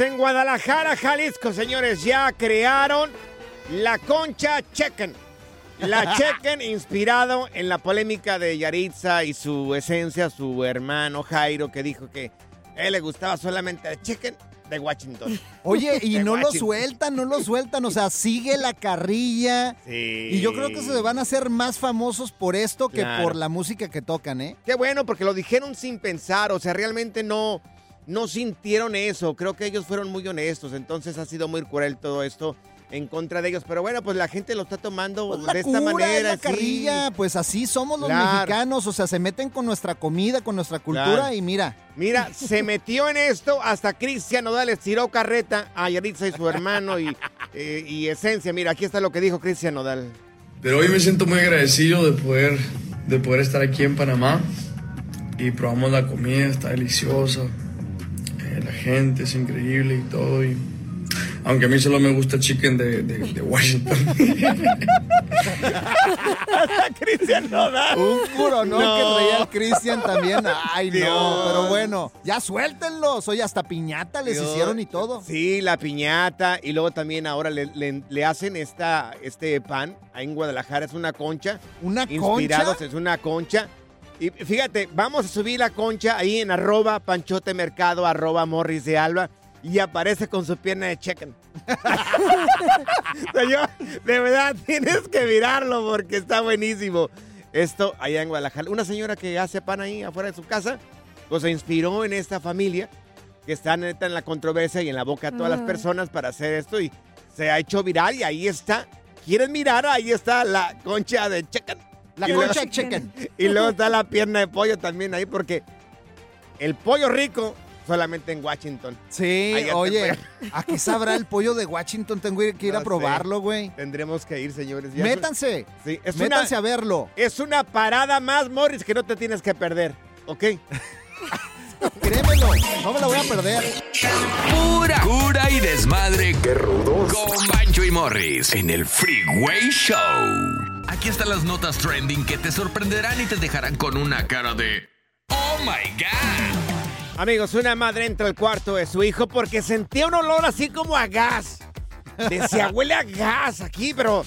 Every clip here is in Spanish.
En Guadalajara, Jalisco, señores, ya crearon la concha Chequen. La Chequen inspirado en la polémica de Yaritza y su esencia, su hermano Jairo, que dijo que a él le gustaba solamente el Chequen de Washington. Oye, y De no lo sueltan, no lo sueltan, o sea, sigue la carrilla. Sí. Y yo creo que se van a hacer más famosos por esto que Claro. por la música que tocan, ¿eh? Qué bueno, porque lo dijeron sin pensar, o sea, realmente no, no sintieron eso. Creo que ellos fueron muy honestos, entonces ha sido muy cruel todo esto en contra de ellos. Pero bueno, pues la gente lo está tomando Pues la de esta cura, manera. la sí. carrilla, pues así somos los Claro. mexicanos, o sea, se meten con nuestra comida, con nuestra cultura Claro. y mira. Mira, se metió en esto hasta Cristian Nodal les tiró carreta a Yaritza y su hermano y, eh, y Esencia. Mira, aquí está lo que dijo Cristian Nodal. Pero hoy me siento muy agradecido de poder, de poder estar aquí en Panamá y probamos la comida, está deliciosa, gente es increíble y todo. Y, aunque a mí solo me gusta chicken de, de- de Washington. Cristian Nodal. Un puro, ¿no? No. Que traía el Cristian también. Ay, no, pero bueno, ya suéltenlos. Oye, hasta piñata les Dios. hicieron y todo. Sí, la piñata y luego también ahora le, le- le hacen esta, este pan ahí en Guadalajara, es una concha. ¿Una Inspirados, concha? es una concha. Y fíjate, vamos a subir la concha ahí en arroba panchote mercado, arroba morris de alba. Y aparece con su pierna de chicken. Señor, de verdad tienes que mirarlo porque está buenísimo. Esto allá en Guadalajara. Una señora que hace pan ahí afuera de su casa, pues se inspiró en esta familia que está neta en la controversia y en la boca de todas las personas para hacer esto y se ha hecho viral y ahí está. ¿Quieren mirar? Ahí está la concha de chicken. La concha chicken. y luego está la pierna de pollo también ahí porque el pollo rico solamente en Washington. Sí, oye. ¿a qué sabrá el pollo de Washington? Tengo que ir a No probarlo, güey. Tendremos que ir, señores. Ya es un- Métanse. Sí, es Métanse una, a verlo. es una parada más, Morris, que no te tienes que perder. ¿Ok? Créemelo, no me la voy a perder. Pura cura y desmadre. ¡Qué rudos! Con Bancho y Morris en el Freeway Show. Aquí están las notas trending que te sorprenderán y te dejarán con una cara de ¡Oh my God! Amigos, una madre entra al cuarto de su hijo porque sentía un olor así como a gas. Decía, huele a gas aquí, pero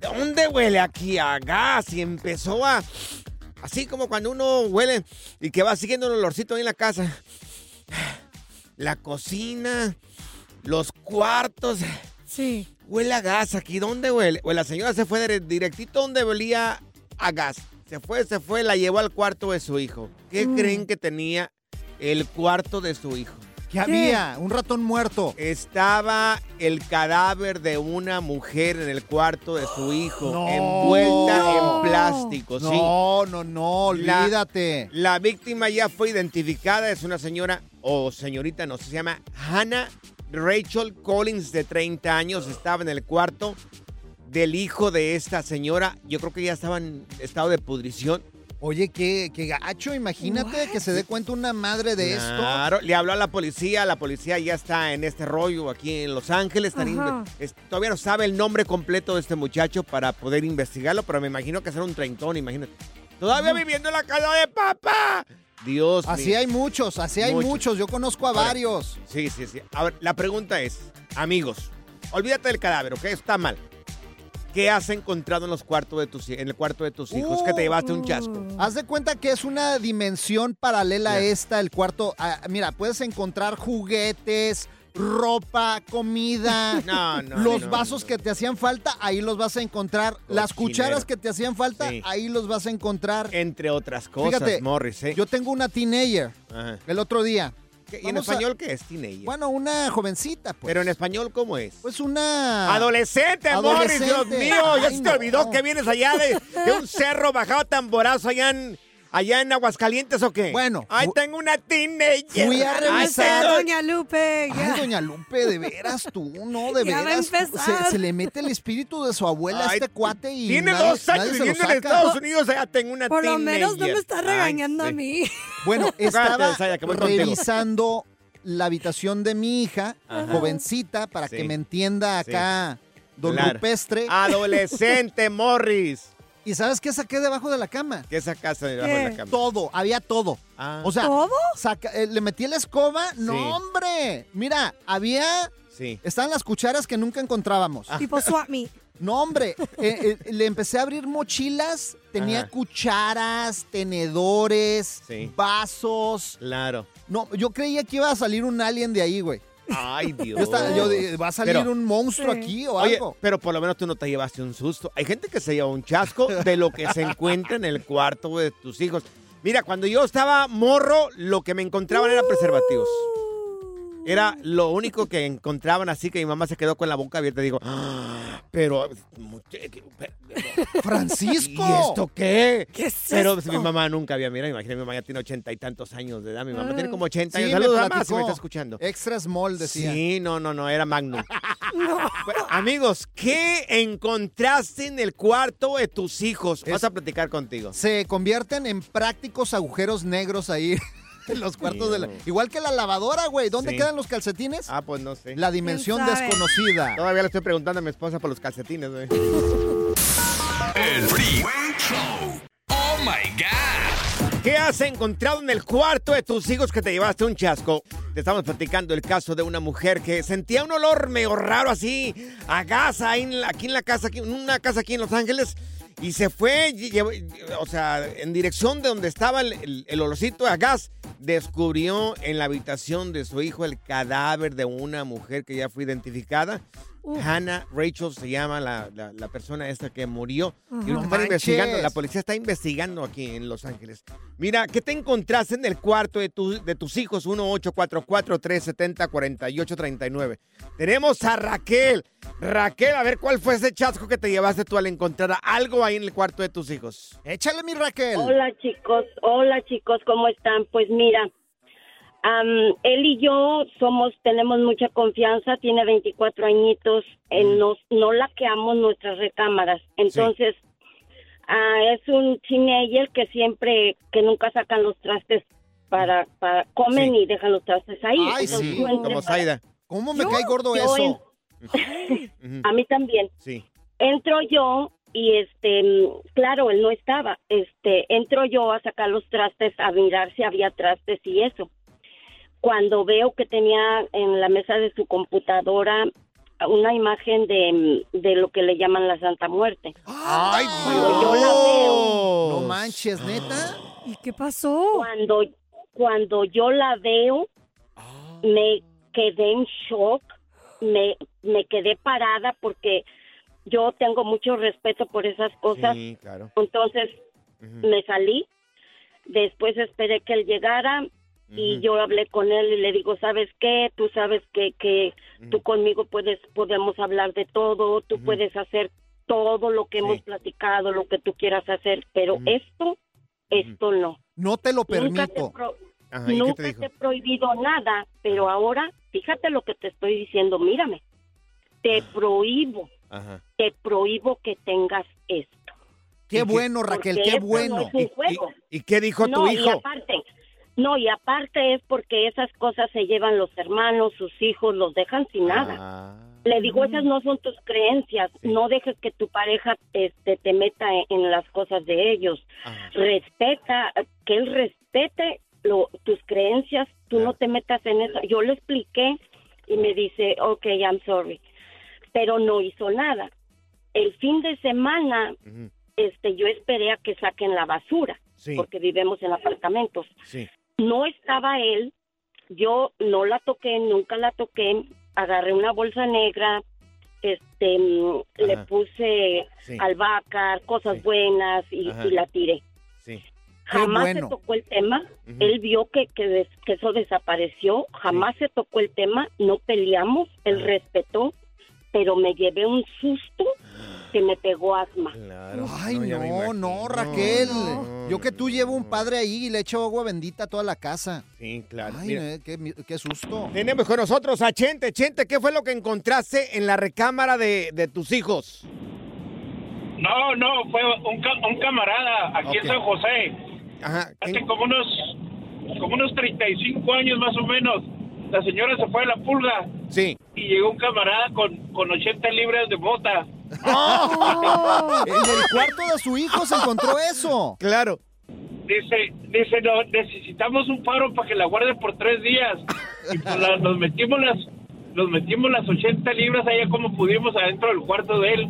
¿de dónde huele aquí a gas? Y empezó a... Así como cuando uno huele y que va siguiendo un olorcito ahí en la casa. La cocina, los cuartos. Sí. Huele a gas aquí. ¿Dónde huele? Pues la señora se fue dire- directito donde olía a gas. Se fue, se fue, la llevó al cuarto de su hijo. ¿Qué Mm. creen que tenía el cuarto de su hijo? ¿Qué había? Un ratón muerto. Estaba el cadáver de una mujer en el cuarto de su hijo, No. envuelta No. en plástico, sí. No, no, no, La- olvídate. La, víctima ya fue identificada, es una señora o señorita, no sé, se llama Hannah Rachel Collins, de 30 años, estaba en el cuarto del hijo de esta señora. Yo creo que ya estaba en estado de pudrición. Oye, qué, qué gacho, imagínate que se dé cuenta una madre de esto. Claro, le habló a la policía, la policía ya está en este rollo aquí en Los Ángeles. es- todavía no sabe el nombre completo de este muchacho para poder investigarlo, pero me imagino que será un treintón, imagínate. Todavía viviendo en la casa de papá. Dios Así mío. hay muchos, así hay Muchos. muchos. Yo conozco a varios. Sí, sí, sí. A ver, la pregunta es, amigos, olvídate del cadáver, ¿ok? Está mal. ¿Qué has encontrado en los cuartos de tus en el cuarto de tus hijos que te llevaste un chasco? Haz de cuenta que es una dimensión paralela a esta, el cuarto. Ah, mira, puedes encontrar juguetes, ropa, comida. No, no, Los no, vasos que te hacían falta, ahí los vas a encontrar. Las cucharas que te hacían falta, Sí. ahí los vas a encontrar. Entre otras cosas, Fíjate, Morris, ¿eh? yo tengo una teenager Ajá. el otro día. ¿Qué- ¿Y en Vamos a- español qué es teenager? Bueno, una jovencita, pues. Pero en español, ¿cómo es? Pues una... Adolescente, Morris, Dios mío, ya se te olvidó que vienes allá de, de un cerro bajado tamborazo allá en, allá en Aguascalientes o qué? Bueno, Ay, fu- tengo una teenager. Fui a Ay, revisar- tengo- Doña Lupe. ya. Ay, doña Lupe, de veras tú, no, de Ya va a veras. empezar. Se, se le mete el espíritu de su abuela a Ay, este cuate y Tiene nadie- dos años lo viviendo en. Estados Unidos, allá tengo una Por lo teenager. menos no me está Ay, regañando a sí. mí. Bueno, estaba revisando la habitación de mi hija, Ajá. jovencita, para Sí. que me entienda acá don Claro. Rupestre. Adolescente, Morris. ¿Y sabes qué saqué debajo de la cama? ¿Qué sacaste debajo de la cama? Todo, había todo. Ah. O sea, ¿Todo? saca- eh, le metí la escoba. No, Sí. hombre. Mira, había. Sí. Estaban las cucharas que nunca encontrábamos. Tipo swap me. No, hombre. eh, eh, le empecé a abrir mochilas. Tenía Ajá. cucharas, tenedores, Sí. vasos. Claro. No, yo creía que iba a salir un alien de ahí, güey. Ay, Dios. Yo, estaba- yo dije, ¿va a salir Pero- un monstruo Sí. aquí o Oye, algo? pero por lo menos tú no te llevaste un susto. Hay gente que se lleva un chasco de lo que se encuentra en el cuarto de tus hijos. Mira, cuando yo estaba morro, lo que me encontraban eran preservativos. Era lo único que encontraban, así que mi mamá se quedó con la boca abierta. Digo, "Ah, pero, ¡Francisco! ¿y esto qué? ¿Qué es Pero esto? mi mamá nunca había, mira, imagínate, mi mamá ya tiene ochenta y tantos años de edad. Mi mamá tiene como ochenta Sí, años. Saludos, mamá, si me está escuchando. Extra small, decía. Sí, no, no, no, era Magnum. Bueno, amigos, ¿qué encontraste en el cuarto de tus hijos? Vas a platicar contigo. Se convierten en prácticos agujeros negros ahí en los cuartos de la... Igual que la lavadora, güey. ¿Dónde Sí. quedan los calcetines? Ah, pues no sé. La dimensión ¿Quién sabe? desconocida. Todavía le estoy preguntando a mi esposa por los calcetines, güey. El Freeway Show. Oh my God. ¿Qué has encontrado en el cuarto de tus hijos que te llevaste un chasco? Te estamos platicando el caso de una mujer que sentía un olor medio raro así, a gas ahí en la- aquí en la casa, aquí, en una casa aquí en Los Ángeles, y se fue, o sea, en dirección de donde estaba el, el- el olorcito a gas. Descubrió en la habitación de su hijo el cadáver de una mujer que ya fue identificada. Hannah Rachel se llama la, la- la persona esta que murió. Y están investigando, la policía está investigando aquí en Los Ángeles. Mira, ¿qué te encontraste en el cuarto de, tu- de tus hijos? 1-844-370-4839. Tenemos a Raquel. Raquel, a ver cuál fue ese chasco que te llevaste tú al encontrar algo ahí en el cuarto de tus hijos. Échale, mi Raquel. Hola chicos, hola chicos, ¿cómo están? Pues mira, am, él y yo somos, tenemos mucha confianza, tiene 24 añitos, él nos, no laqueamos nuestras recámaras, entonces ah, es un teenager que siempre, que nunca sacan los trastes para, para comen Sí. y dejan los trastes ahí. Ay, Entonces, sí, Como Zaida. ¿Cómo me Yo- cae gordo eso? en- a mí también. Sí. entro yo y este claro él no estaba este entro yo a sacar los trastes a mirar si había trastes y eso cuando veo que tenía en la mesa de su computadora una imagen de, de lo que le llaman la Santa Muerte. ¡Ay, Cuando yo la veo No manches, ¿neta? ¿Y qué pasó? cuando cuando yo la veo me quedé en shock. Me me quedé parada porque yo tengo mucho respeto por esas cosas. Sí, claro. Entonces me salí, después esperé que él llegara y yo hablé con él y le digo, ¿sabes qué? Tú sabes que, que tú conmigo puedes, podemos hablar de todo, tú puedes hacer todo lo que hemos platicado, lo que tú quieras hacer, pero esto, esto no. No te lo Nunca te, permito. pro- Ajá, ¿y qué nunca te te, he prohibido nada, pero ahora, fíjate lo que te estoy diciendo, mírame, te prohíbo, Ajá. te prohíbo que tengas esto. Qué ¿Y qué- bueno, Raquel, qué bueno. No es un ¿Y, juego. y- y qué dijo no, tu y hijo? aparte, no, y aparte es porque esas cosas se llevan los hermanos, sus hijos, los dejan sin nada. Ah. Le digo, esas no son tus creencias. No dejes que tu pareja este, te meta en, en las cosas de ellos. Ajá. Respeta, que él respete lo- tus creencias. Tú no te metas en eso. Yo le expliqué y me dice, ok, I'm sorry. Pero no hizo nada. El fin de semana, este, yo esperé a que saquen la basura, Sí, porque vivimos en apartamentos sí. No estaba él, yo no la toqué, nunca la toqué, agarré una bolsa negra, este, mm, le puse Sí. albahaca, cosas Sí. buenas y, la tiré. Sí. Jamás bueno. se tocó el tema, él vio que, que, des- que eso desapareció, jamás se tocó el tema, no peleamos, él respetó, pero me llevé un susto que me pegó asma. Claro. Ay, no, no, Raquel. No, Yo que tú llevo un padre ahí y le echo agua bendita a toda la casa. Sí, claro. Ay, Mira, eh, qué, susto. Tenemos con nosotros a Chente. Chente, ¿qué fue lo que encontraste en la recámara de, de tus hijos? No, no, fue un, ca- un camarada aquí en San José. Ajá. Hace como unos, como unos 35 años más o menos. La señora se fue a la pulga Sí. y llegó un camarada con, con 80 libras de bota. Oh. En el cuarto de su hijo se encontró eso. Claro. Dice, dice, no, necesitamos un paro para que la guarde por tres días. Y pues la- nos metimos las, nos metimos las 80 libras allá como pudimos adentro del cuarto de él.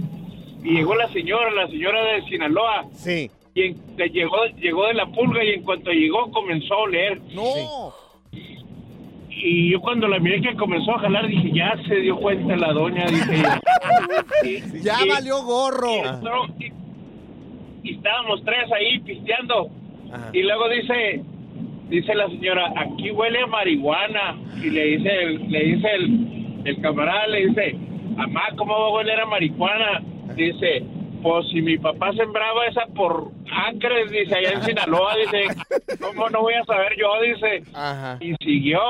Y llegó la señora, la señora de Sinaloa. Sí. Y en- le llegó, llegó de la pulga y en cuanto llegó comenzó a oler. No. Y yo cuando la miré que comenzó a jalar dije, ya se dio cuenta la doña, dije. Y- Ya y- valió gorro. y entró, y, y estábamos tres ahí pisteando. Ajá. Y luego dice, dice la señora, aquí huele a marihuana. Y le dice el, le dice el, el camarada, le dice, mamá, ¿cómo va a oler a marihuana? Dice, pues si mi papá sembraba esa por Acres, dice, allá en Sinaloa, dice, ¿cómo no voy a saber yo? Dice, Ajá. y siguió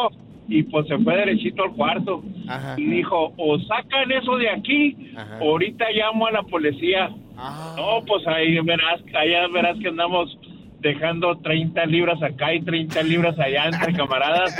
y pues se fue derechito al cuarto Ajá. y dijo o sacan eso de aquí Ajá. ahorita llamo a la policía Ah. no pues ahí verás allá verás que andamos dejando 30 libras acá y 30 libras allá entre camaradas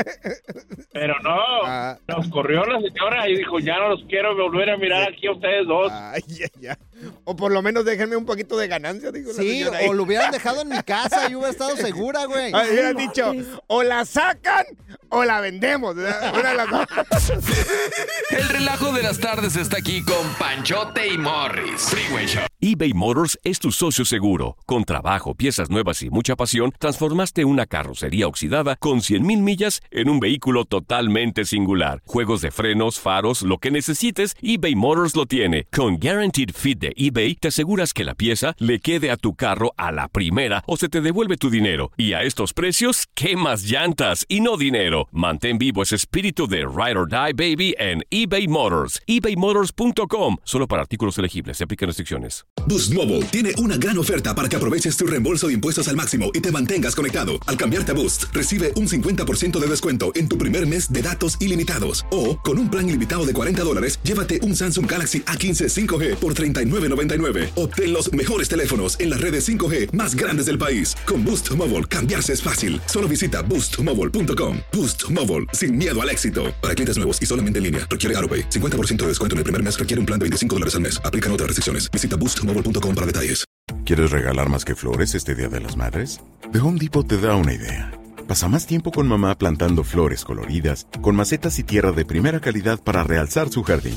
pero no Ah. nos corrió la señora y dijo ya no los quiero volver a mirar aquí a ustedes dos Ay, ya, ya. O por lo menos déjenme un poquito de ganancia, dijo la Sí, o lo hubieran dejado en mi casa y hubiera estado segura, güey. Ay, hubieran dicho, o la sacan o la vendemos. Una de las dos. El relajo de las tardes está aquí con Panchote y Morris. Freeway Show. eBay Motors es tu socio seguro. Con trabajo, piezas nuevas y mucha pasión, transformaste una carrocería oxidada con 100.000 millas en un vehículo totalmente singular. Juegos de frenos, faros, lo que necesites, eBay Motors lo tiene. Con Guaranteed Fit eBay, te aseguras que la pieza le quede a tu carro a la primera o se te devuelve tu dinero. Y a estos precios, ¿qué más llantas y no dinero? Mantén vivo ese espíritu de Ride or Die Baby en eBay Motors. ebaymotors.com. Solo para artículos elegibles. Se aplican restricciones. Boost Mobile tiene una gran oferta para que aproveches tu reembolso de impuestos al máximo y te mantengas conectado. Al cambiarte a Boost, recibe un 50% de descuento en tu primer mes de datos ilimitados. O, con un plan ilimitado de 40 dólares, llévate un Samsung Galaxy A15 5G por $39.99. Obtén los mejores teléfonos en las redes 5G más grandes del país. Con Boost Mobile, cambiarse es fácil. Solo visita boostmobile.com. Boost Mobile, sin miedo al éxito. Para clientes nuevos y solamente en línea, requiere AroPay. 50% de descuento en el primer mes requiere un plan de 25 dólares al mes. Aplican otras restricciones. Visita boostmobile.com para detalles. ¿Quieres regalar más que flores este Día de las Madres? The Home Depot te da una idea. Pasa más tiempo con mamá plantando flores coloridas, con macetas y tierra de primera calidad para realzar su jardín.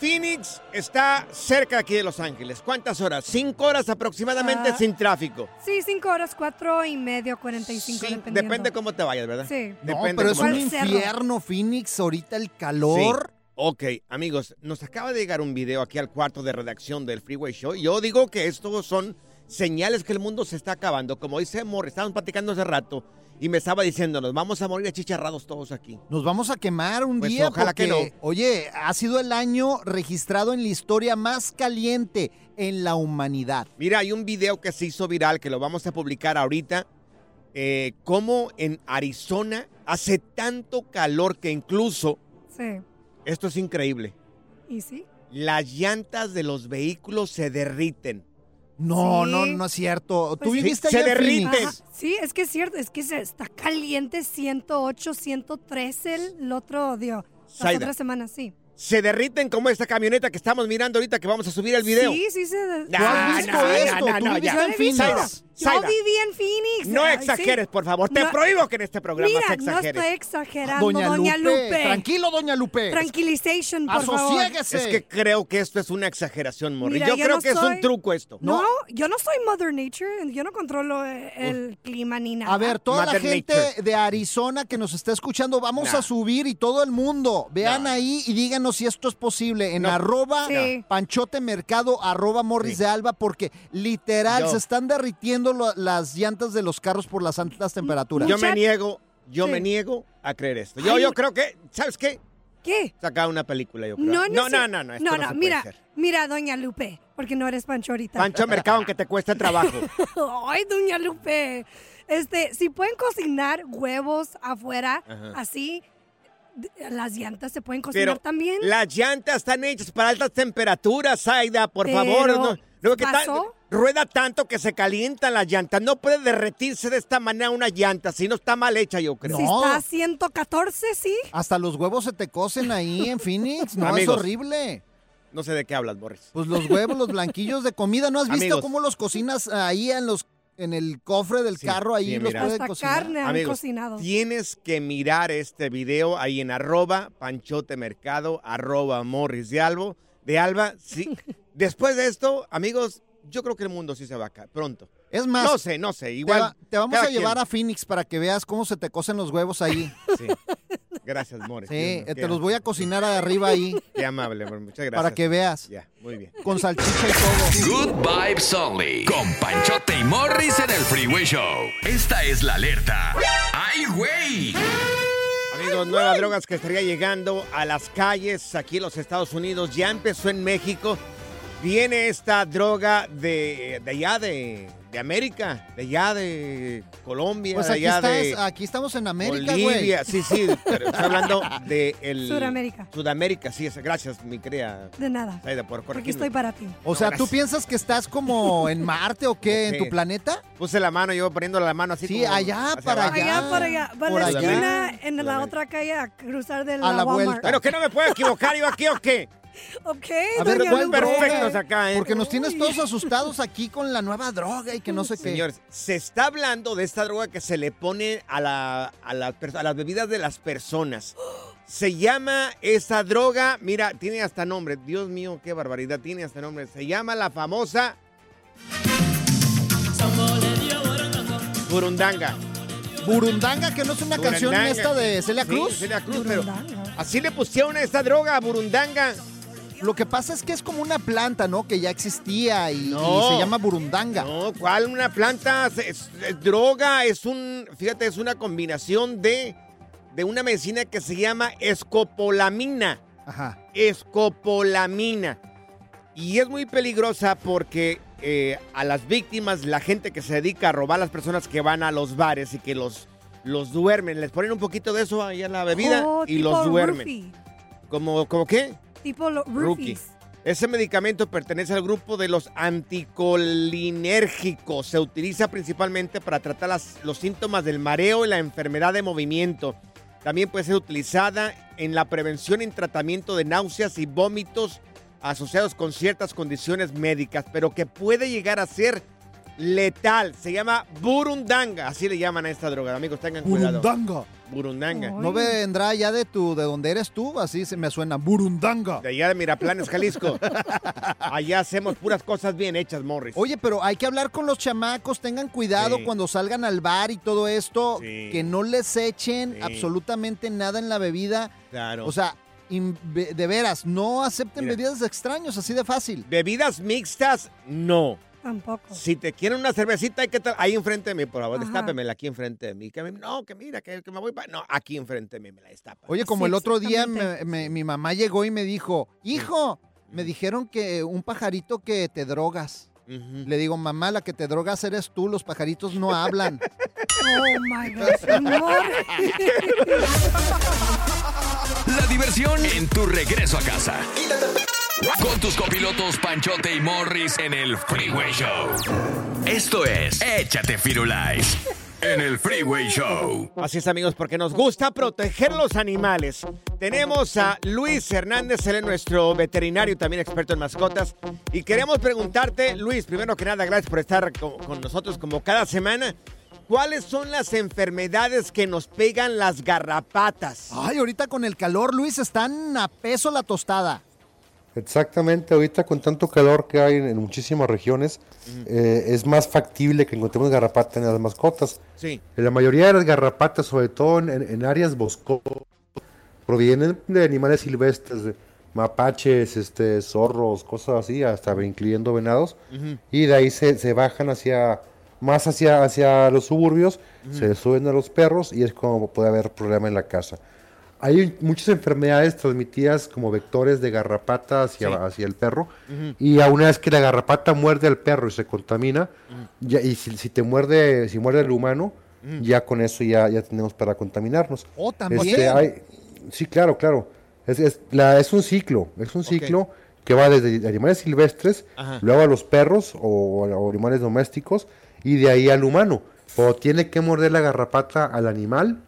Phoenix está cerca aquí de Los Ángeles. ¿Cuántas horas? Cinco horas aproximadamente Ah. sin tráfico. Sí, cinco horas, cuatro y medio, 45, Sí, dependiendo. depende cómo te vayas, ¿verdad? Sí. No, Depende pero es cómo- un infierno, Phoenix, ahorita el calor. Sí. Ok, amigos, nos acaba de llegar un video aquí al cuarto de redacción del Freeway Show. Yo digo que estos son señales que el mundo se está acabando. Como dice Morris, estábamos platicando hace rato y me estaba diciendo, nos vamos a morir achicharrados todos aquí. Nos vamos a quemar un Pues día ojalá que porque, oye, ha sido el año registrado en la historia más caliente en la humanidad. Mira, hay un video que se hizo viral que lo vamos a publicar ahorita. Eh, como en Arizona hace tanto calor que incluso, Sí. esto es increíble, ¿Y sí? las llantas de los vehículos se derriten. No, Sí. no, no es cierto. ¿Tú Pues sí. viviste Se allá derriten. Ajá, Sí, es que es cierto, es que se está caliente 108, 113 el, el otro día. Las otras semanas, sí. Se derriten como esta camioneta que estamos mirando ahorita que vamos a subir el video. Sí, sí se... ¿Tú has visto esto? ¿Tú viviste ya. Yo viví en Phoenix. No exageres, sí. por favor. Te No- prohíbo que en este programa Mira, se no estoy exagerando, Doña, Doña, Lupe. Lupe. Tranquilo, doña Lupe. Tranquilization, por favor. Asosiéguese. Es que creo que esto es una exageración, Morri. Yo yo creo no que es un truco esto. No, yo no soy Mother Nature. Yo no controlo el clima ni nada. A ver, toda Mother la gente Nature. de Arizona que nos está escuchando, vamos Nah. a subir y todo el mundo. Vean ahí y díganos si esto es posible en No. arroba Sí. Panchote Mercado, arroba Morris Sí. de Alba, porque literal Yo. se están derritiendo lo- las llantas de los carros por las altas temperaturas. Yo me niego, yo Sí. me niego a creer esto. Yo, Ay. yo creo que, ¿sabes qué? ¿Qué? Sacar una película, yo creo. No, no, sé- no, no, no, no, no, mira, mira, Doña Lupe, porque no eres Pancho ahorita. Pancho Mercado, aunque te cueste trabajo. Ay, Doña Lupe. Este, si pueden cocinar huevos afuera, Ajá. así, las llantas se pueden cocinar Pero también. las llantas están hechas para altas temperaturas, Aida, por Pero, favor. No, luego que ta- ¿pasó? Rueda tanto que se calientan las llantas. No puede derretirse de esta manera una llanta, si no está mal hecha, yo creo. Si No. está a 114, sí. Hasta los huevos se te cocen ahí en Phoenix. No, Amigos. es horrible. No sé de qué hablas, Boris. Pues los huevos, los blanquillos de comida. ¿No has visto Amigos. cómo los cocinas ahí en los en el cofre del Sí, carro? Ahí sí, los Hasta cocinar. carne han Amigos, cocinado. tienes que mirar este video ahí en arroba panchote mercado, arroba morris de, Albo, de Alba. Sí. Después de esto, amigos, yo creo que el mundo sí se va a caer pronto. Es más, No sé, no sé, te, igual. va- te vamos a llevar quien. a Phoenix para que veas cómo se te cocen los huevos ahí. Sí. Gracias, Morris. Sí, Dios eh, te los voy a cocinar arriba ahí Qué amable, amor, muchas gracias. para que veas. Ya, muy bien. Con salchicha y todo. Good vibes only. Con Panchote y Morris en el Freeway Show. Esta es la alerta. ¡Ay, güey! Amigos, nuevas drogas que estaría llegando a las calles aquí en los Estados Unidos. Ya empezó en México. Viene esta droga de, de allá de, de América, de allá de Colombia, Pues de aquí, allá estás, de aquí estamos en América, güey. Bolivia. Sí, sí, pero estoy hablando de el Sudamérica. Sudamérica, sí, gracias, mi querida De nada. Saida, por Aquí estoy para ti. O sea, No, ¿tú gracias. piensas que estás como en Marte o qué? ¿En tu planeta? Puse la mano, yo poniendo la mano así Sí, como allá, para abajo. allá. Allá por allá. Va Por la esquina en la otra calle a cruzar de A la, la Walmart. vuelta. Pero que no me puedo equivocar yo aquí o qué. Ok, A ver, ¿cuál? Perfectos acá, ¿eh? Porque nos tienes todos asustados aquí con la nueva droga y que no sé qué. Señores, se está hablando de esta droga que se le pone a, la, a, la a las bebidas de las personas. Se llama esa droga, mira, tiene hasta nombre. Dios mío, qué barbaridad, tiene hasta nombre. Se llama la famosa Burundanga. Burundanga, que no es una canción esta de Celia Sí, Cruz. Celia Cruz, pero Burundanga. así le pusieron a esta droga, Burundanga. Lo que pasa es que es como una planta, ¿no? Que ya existía y, No. y se llama burundanga. No, ¿cuál? Una planta, es, es- es droga, es un, fíjate, es una combinación de, de una medicina que se llama escopolamina. Ajá. Escopolamina. Y es muy peligrosa porque eh, a las víctimas, la gente que se dedica a robar a las personas que van a los bares y que los, los duermen, les ponen un poquito de eso ahí en la bebida Oh, y los duermen. roofie. ¿Como, como qué? Tipo los Rookie. roofies. Ese medicamento pertenece al grupo de los anticolinérgicos. Se utiliza principalmente para tratar las- los síntomas del mareo y la enfermedad de movimiento. También puede ser utilizada en la prevención y tratamiento de náuseas y vómitos asociados con ciertas condiciones médicas, pero que puede llegar a ser letal. Se llama burundanga, así le llaman a esta droga. Amigos, tengan cuidado. Burundanga. Burundanga. ¿No vendrá ya de tu, de donde eres tú? Así se me suena. Burundanga. De allá de Miraplanes, Jalisco. Allá hacemos puras cosas bien hechas, Morris. Oye, pero hay que hablar con los chamacos, tengan cuidado Sí. cuando salgan al bar y todo esto, Sí. que no les echen Sí. absolutamente nada en la bebida. Claro. O sea, de veras, no acepten Mira. bebidas de extraños, así de fácil. Bebidas mixtas, no. Tampoco. Si te quieren una cervecita, hay que estar ahí enfrente de mí, por favor, Ajá. destápemela aquí enfrente de mí. Que me- no, que mira, que, que me voy para... No, aquí enfrente de mí me la destapa. Oye, como Sí, el otro día me- exactamente. me- mi mamá llegó y me dijo, hijo, me dijeron que un pajarito que te drogas. Le digo, mamá, la que te drogas eres tú, los pajaritos no hablan. Oh my amor. La diversión en tu regreso a casa. Con tus copilotos Panchote y Morris en el Freeway Show. Esto es Échate Firulais en el Freeway Show. Así es, amigos, porque nos gusta proteger los animales. Tenemos a Luis Hernández, él es nuestro veterinario, también experto en mascotas. Y queremos preguntarte, Luis, primero que nada, gracias por estar co- con, nosotros como cada semana. ¿Cuáles son las enfermedades que nos pegan las garrapatas? Ay, ahorita con el calor, Luis, están a peso la tostada. Exactamente, ahorita con tanto calor que hay en, muchísimas regiones, eh, es más factible que encontremos garrapata en las mascotas. Sí. La mayoría de las garrapatas, sobre todo en, en áreas boscosas, provienen de animales silvestres, de mapaches, este, zorros, cosas así, hasta incluyendo venados, y de ahí se, se bajan hacia más hacia, hacia los suburbios, se suben a los perros y es como puede haber problema en la casa. Hay muchas enfermedades transmitidas como vectores de garrapata hacia, Sí. hacia el perro. Y a una vez que la garrapata muerde al perro y se contamina, ya, y si, si te muerde, si muerde el humano, ya con eso ya, ya tenemos para contaminarnos. Oh, también. Este, hay- sí, claro, claro. Es, es, la- es un ciclo, es un ciclo que va desde animales silvestres, Ajá. luego a los perros o, o animales domésticos y de ahí al humano. O tiene que morder la garrapata al animal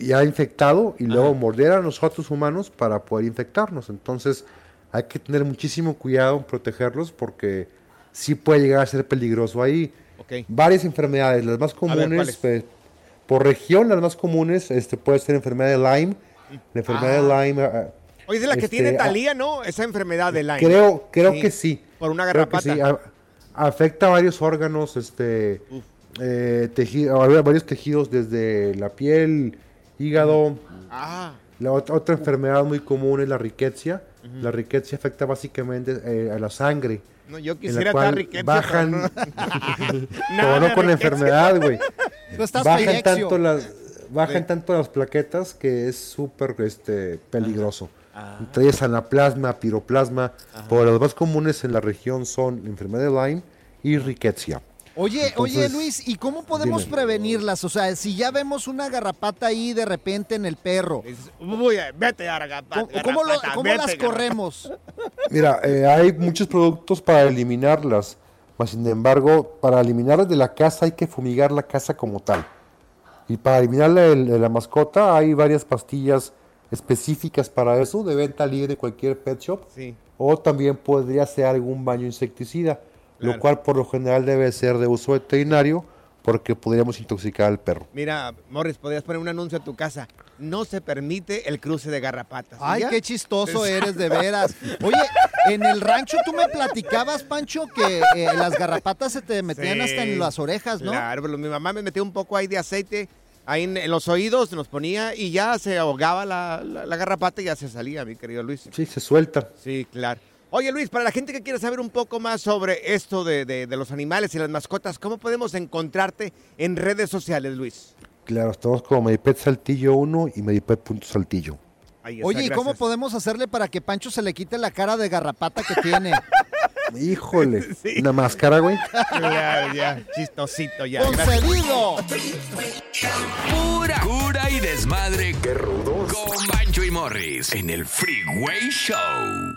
ya infectado y luego morder a nosotros humanos para poder infectarnos. Entonces hay que tener muchísimo cuidado en protegerlos porque sí puede llegar a ser peligroso ahí. Ok. Varias enfermedades, las más comunes, pues, por región, las más comunes, este, puede ser enfermedad de Lyme. La enfermedad de Lyme. ah, Oye, es la que este, tiene ah, Talía, ¿no? Esa enfermedad de Lyme. Creo, creo que sí. Por una garrapata. sí. A- afecta varios órganos, este, eh, teji- a- varios tejidos desde la piel, hígado. Ah. La ot- otra enfermedad muy común es la riquecia. La riqueza afecta básicamente eh, a la sangre. No, yo en la quisiera cual riqueza. Bajan, pero no. no con la riqueza. enfermedad, güey. Bajan tanto las, bajan Sí. tanto las plaquetas que es súper este, peligroso. Ah. Entre ellas anaplasma, piroplasma. Pero las más comunes en la región son la enfermedad de Lyme y riqueza. Oye, oye Luis, ¿y cómo podemos dime. prevenirlas? O sea, si ya vemos una garrapata ahí de repente en el perro, Uy, vete a garrapata. ¿cómo, cómo lo- garrapata, cómo vete, las corremos? Mira, eh, hay muchos productos para eliminarlas, mas sin embargo, para eliminarlas de la casa hay que fumigar la casa como tal. Y para eliminarla de, de la mascota hay varias pastillas específicas para eso, de venta libre en cualquier pet shop. Sí. O también podría ser algún baño insecticida, Claro. lo cual por lo general debe ser de uso veterinario porque podríamos intoxicar al perro. Mira, Morris, podrías poner un anuncio a tu casa. No se permite el cruce de garrapatas. ¿Y Ay, ya? qué chistoso Es- eres de veras. Oye, en el rancho tú me platicabas, Pancho, que eh, las garrapatas se te metían Sí. hasta en las orejas, ¿no? Claro, pero mi mamá me metió un poco ahí de aceite ahí en, en los oídos, nos ponía y ya se ahogaba la, la- la garrapata y ya se salía, mi querido Luis. Sí, se suelta. Sí, claro. Oye, Luis, para la gente que quiere saber un poco más sobre esto de, de- de los animales y las mascotas, ¿cómo podemos encontrarte en redes sociales, Luis? Claro, estamos como Medipet Saltillo 1 y Medipet.saltillo. Ahí está, Oye, ¿y cómo podemos hacerle para que Pancho se le quite la cara de garrapata que tiene? Híjole, una máscara, güey. Claro, ya, chistosito ya. ¡Concedido! Pura cura y desmadre. ¡Qué rudos! Con Bancho y Morris en el Freeway Show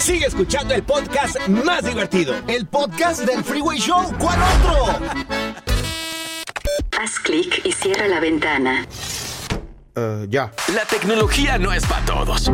Sigue escuchando el podcast más divertido. El podcast del Freeway Show. ¿Cuál otro? Haz clic y cierra la ventana. ya. La tecnología no es para todos.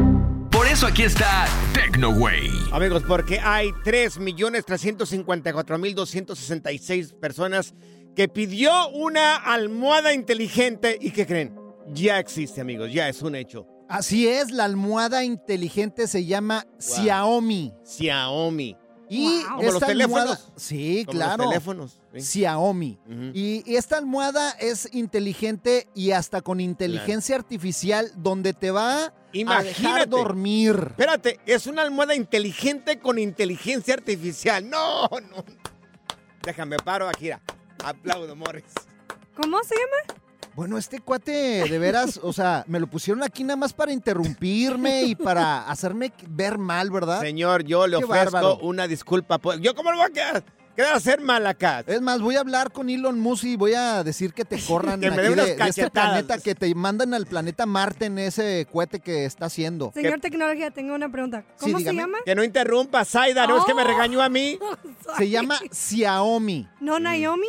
Por eso aquí está TecnoWay. Amigos, porque hay 3.354.266 personas que pidió una almohada inteligente y que creen, ya existe, amigos, ya es un hecho. Así es, la almohada inteligente se llama Xiaomi. Xiaomi. Y Como los esta teléfonos. almohada- sí, Como los claro. teléfonos, sí. Xiaomi. Y, y esta almohada es inteligente y hasta con inteligencia artificial donde te va a dejar dormir. Espérate, es una almohada inteligente con inteligencia artificial. No, no. Déjame paro aquí. mira. Aplaudo, Morris. ¿Cómo se llama? Bueno, este cuate, de veras, o sea, me lo pusieron aquí nada más para interrumpirme y para hacerme ver mal, ¿verdad? Señor, yo le Qué ofrezco bárbaro. una disculpa. por- ¿Yo cómo lo voy a quedar, quedar a hacer mal acá? Es más, voy a hablar con Elon Musk y voy a decir que te corran Que me aquí de, de este planeta, que te mandan al planeta Marte en ese cohete que está haciendo. Señor Tecnología, tengo una pregunta. ¿Cómo se dígame. llama? Que no interrumpa, Zaida. No es que me Oh. regañó a mí. Se llama Xiaomi. ¿No Naomi?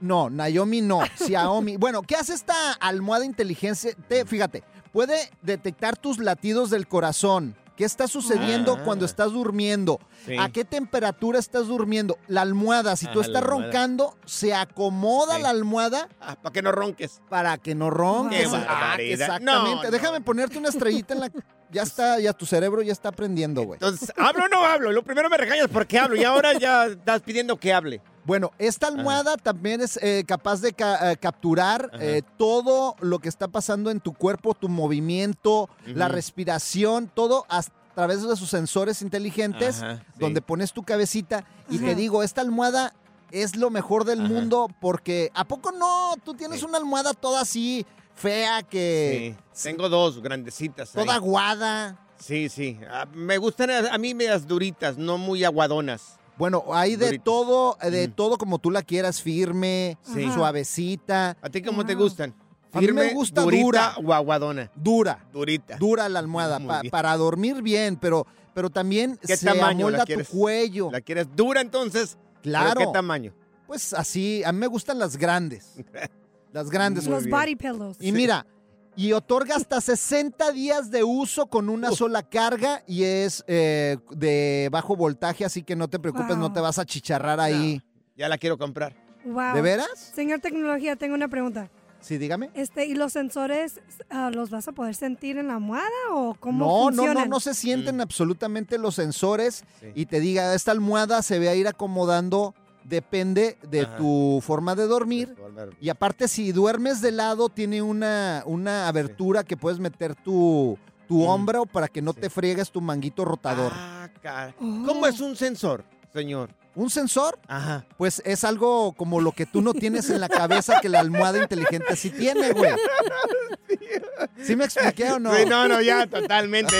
No, Naomi no, Xiaomi. Bueno, ¿qué hace esta almohada inteligente? Te- fíjate, puede detectar tus latidos del corazón. ¿Qué está sucediendo Ah. cuando estás durmiendo? Sí. ¿A qué temperatura estás durmiendo? La almohada, si tú Ajá, la estás roncando, se acomoda Sí. la almohada para Ah, que no ronques. Para que no ronques. Qué Ah, exactamente. No, Déjame ponerte una estrellita en la. Ya está, ya tu cerebro ya está aprendiendo, güey. Entonces, ¿hablo o no hablo? Lo primero me regañas porque hablo y ahora ya estás pidiendo que hable. Bueno, esta almohada también es eh, capaz de ca- eh, capturar eh, todo lo que está pasando en tu cuerpo, tu movimiento, la respiración, todo a través de sus sensores inteligentes, Ajá, sí. donde pones tu cabecita. Y Ajá. te digo, esta almohada es lo mejor del Ajá. mundo porque ¿a poco no? Tú tienes una almohada toda así fea que Sí. Tengo dos grandecitas. ahí. toda aguada. Sí, sí. Ah, me gustan a, a mí medias duritas, no muy aguadonas. Bueno, hay de todo, de todo como tú la quieras, firme, Sí. suavecita. ¿A ti cómo te gustan? A mí me Firme, gusta durita dura. o aguadona. Dura. Durita. dura la almohada pa- para dormir bien, pero, pero también ¿Qué se tamaño la tu cuello. ¿La quieres dura entonces? ¿Pero Claro. ¿Qué tamaño? Pues así, a mí me gustan las grandes. Las grandes. Los body pillows. Y mira, y otorga hasta 60 días de uso con una sola carga y es eh, de bajo voltaje, así que no te preocupes, no te vas a chicharrar ahí. Ya la quiero comprar. Wow. ¿De veras? Señor Tecnología, tengo una pregunta. Sí, dígame. Este, ¿Y los sensores ah, los vas a poder sentir en la almohada o cómo No, no, funcionan? no, no se sienten absolutamente los sensores Sí. y te diga, esta almohada se va a ir acomodando, depende de Ajá. tu forma de dormir. Y aparte, si duermes de lado, tiene una, una abertura que puedes meter tu, tu Mm. hombro para que no te friegues tu manguito rotador. Ah, cara. Oh. ¿Cómo es un sensor, señor? ¿Un sensor? Ajá. Pues es algo como lo que tú no tienes en la cabeza que la almohada inteligente sí tiene, güey. ¿Sí me expliqué o no? Sí, no, no, ya, totalmente.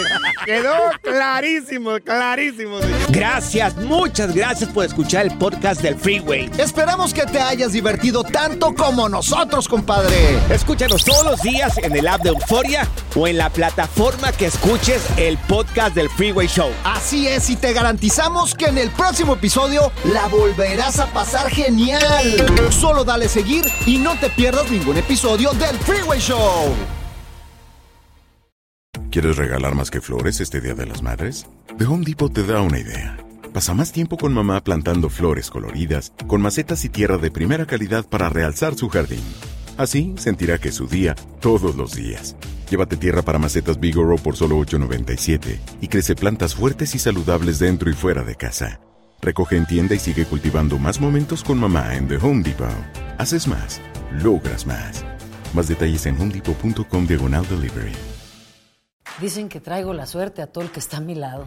Quedó clarísimo, clarísimo, señor. Gracias, muchas gracias por escuchar el podcast del Freeway. Esperamos que te hayas divertido tanto como nosotros, compadre. Escúchanos todos los días en el app de Euforia o en la plataforma que escuches el podcast del Freeway Show. Así es, y te garantizamos que en el próximo episodio la volverás a pasar genial. Solo dale seguir y no te pierdas ningún episodio del Freeway Show. ¿Quieres regalar más que flores este Día de las Madres? The Home Depot te da una idea. Pasa más tiempo con mamá plantando flores coloridas, con macetas y tierra de primera calidad para realzar su jardín. Así sentirá que es su día todos los días. Llévate tierra para macetas Bigoro por solo $8.97 y crece plantas fuertes y saludables dentro y fuera de casa. Recoge en tienda y sigue cultivando más momentos con mamá en The Home Depot. Haces más, logras más. Más detalles en homedepot.com diagonal delivery. Dicen que traigo la suerte a todo el que está a mi lado.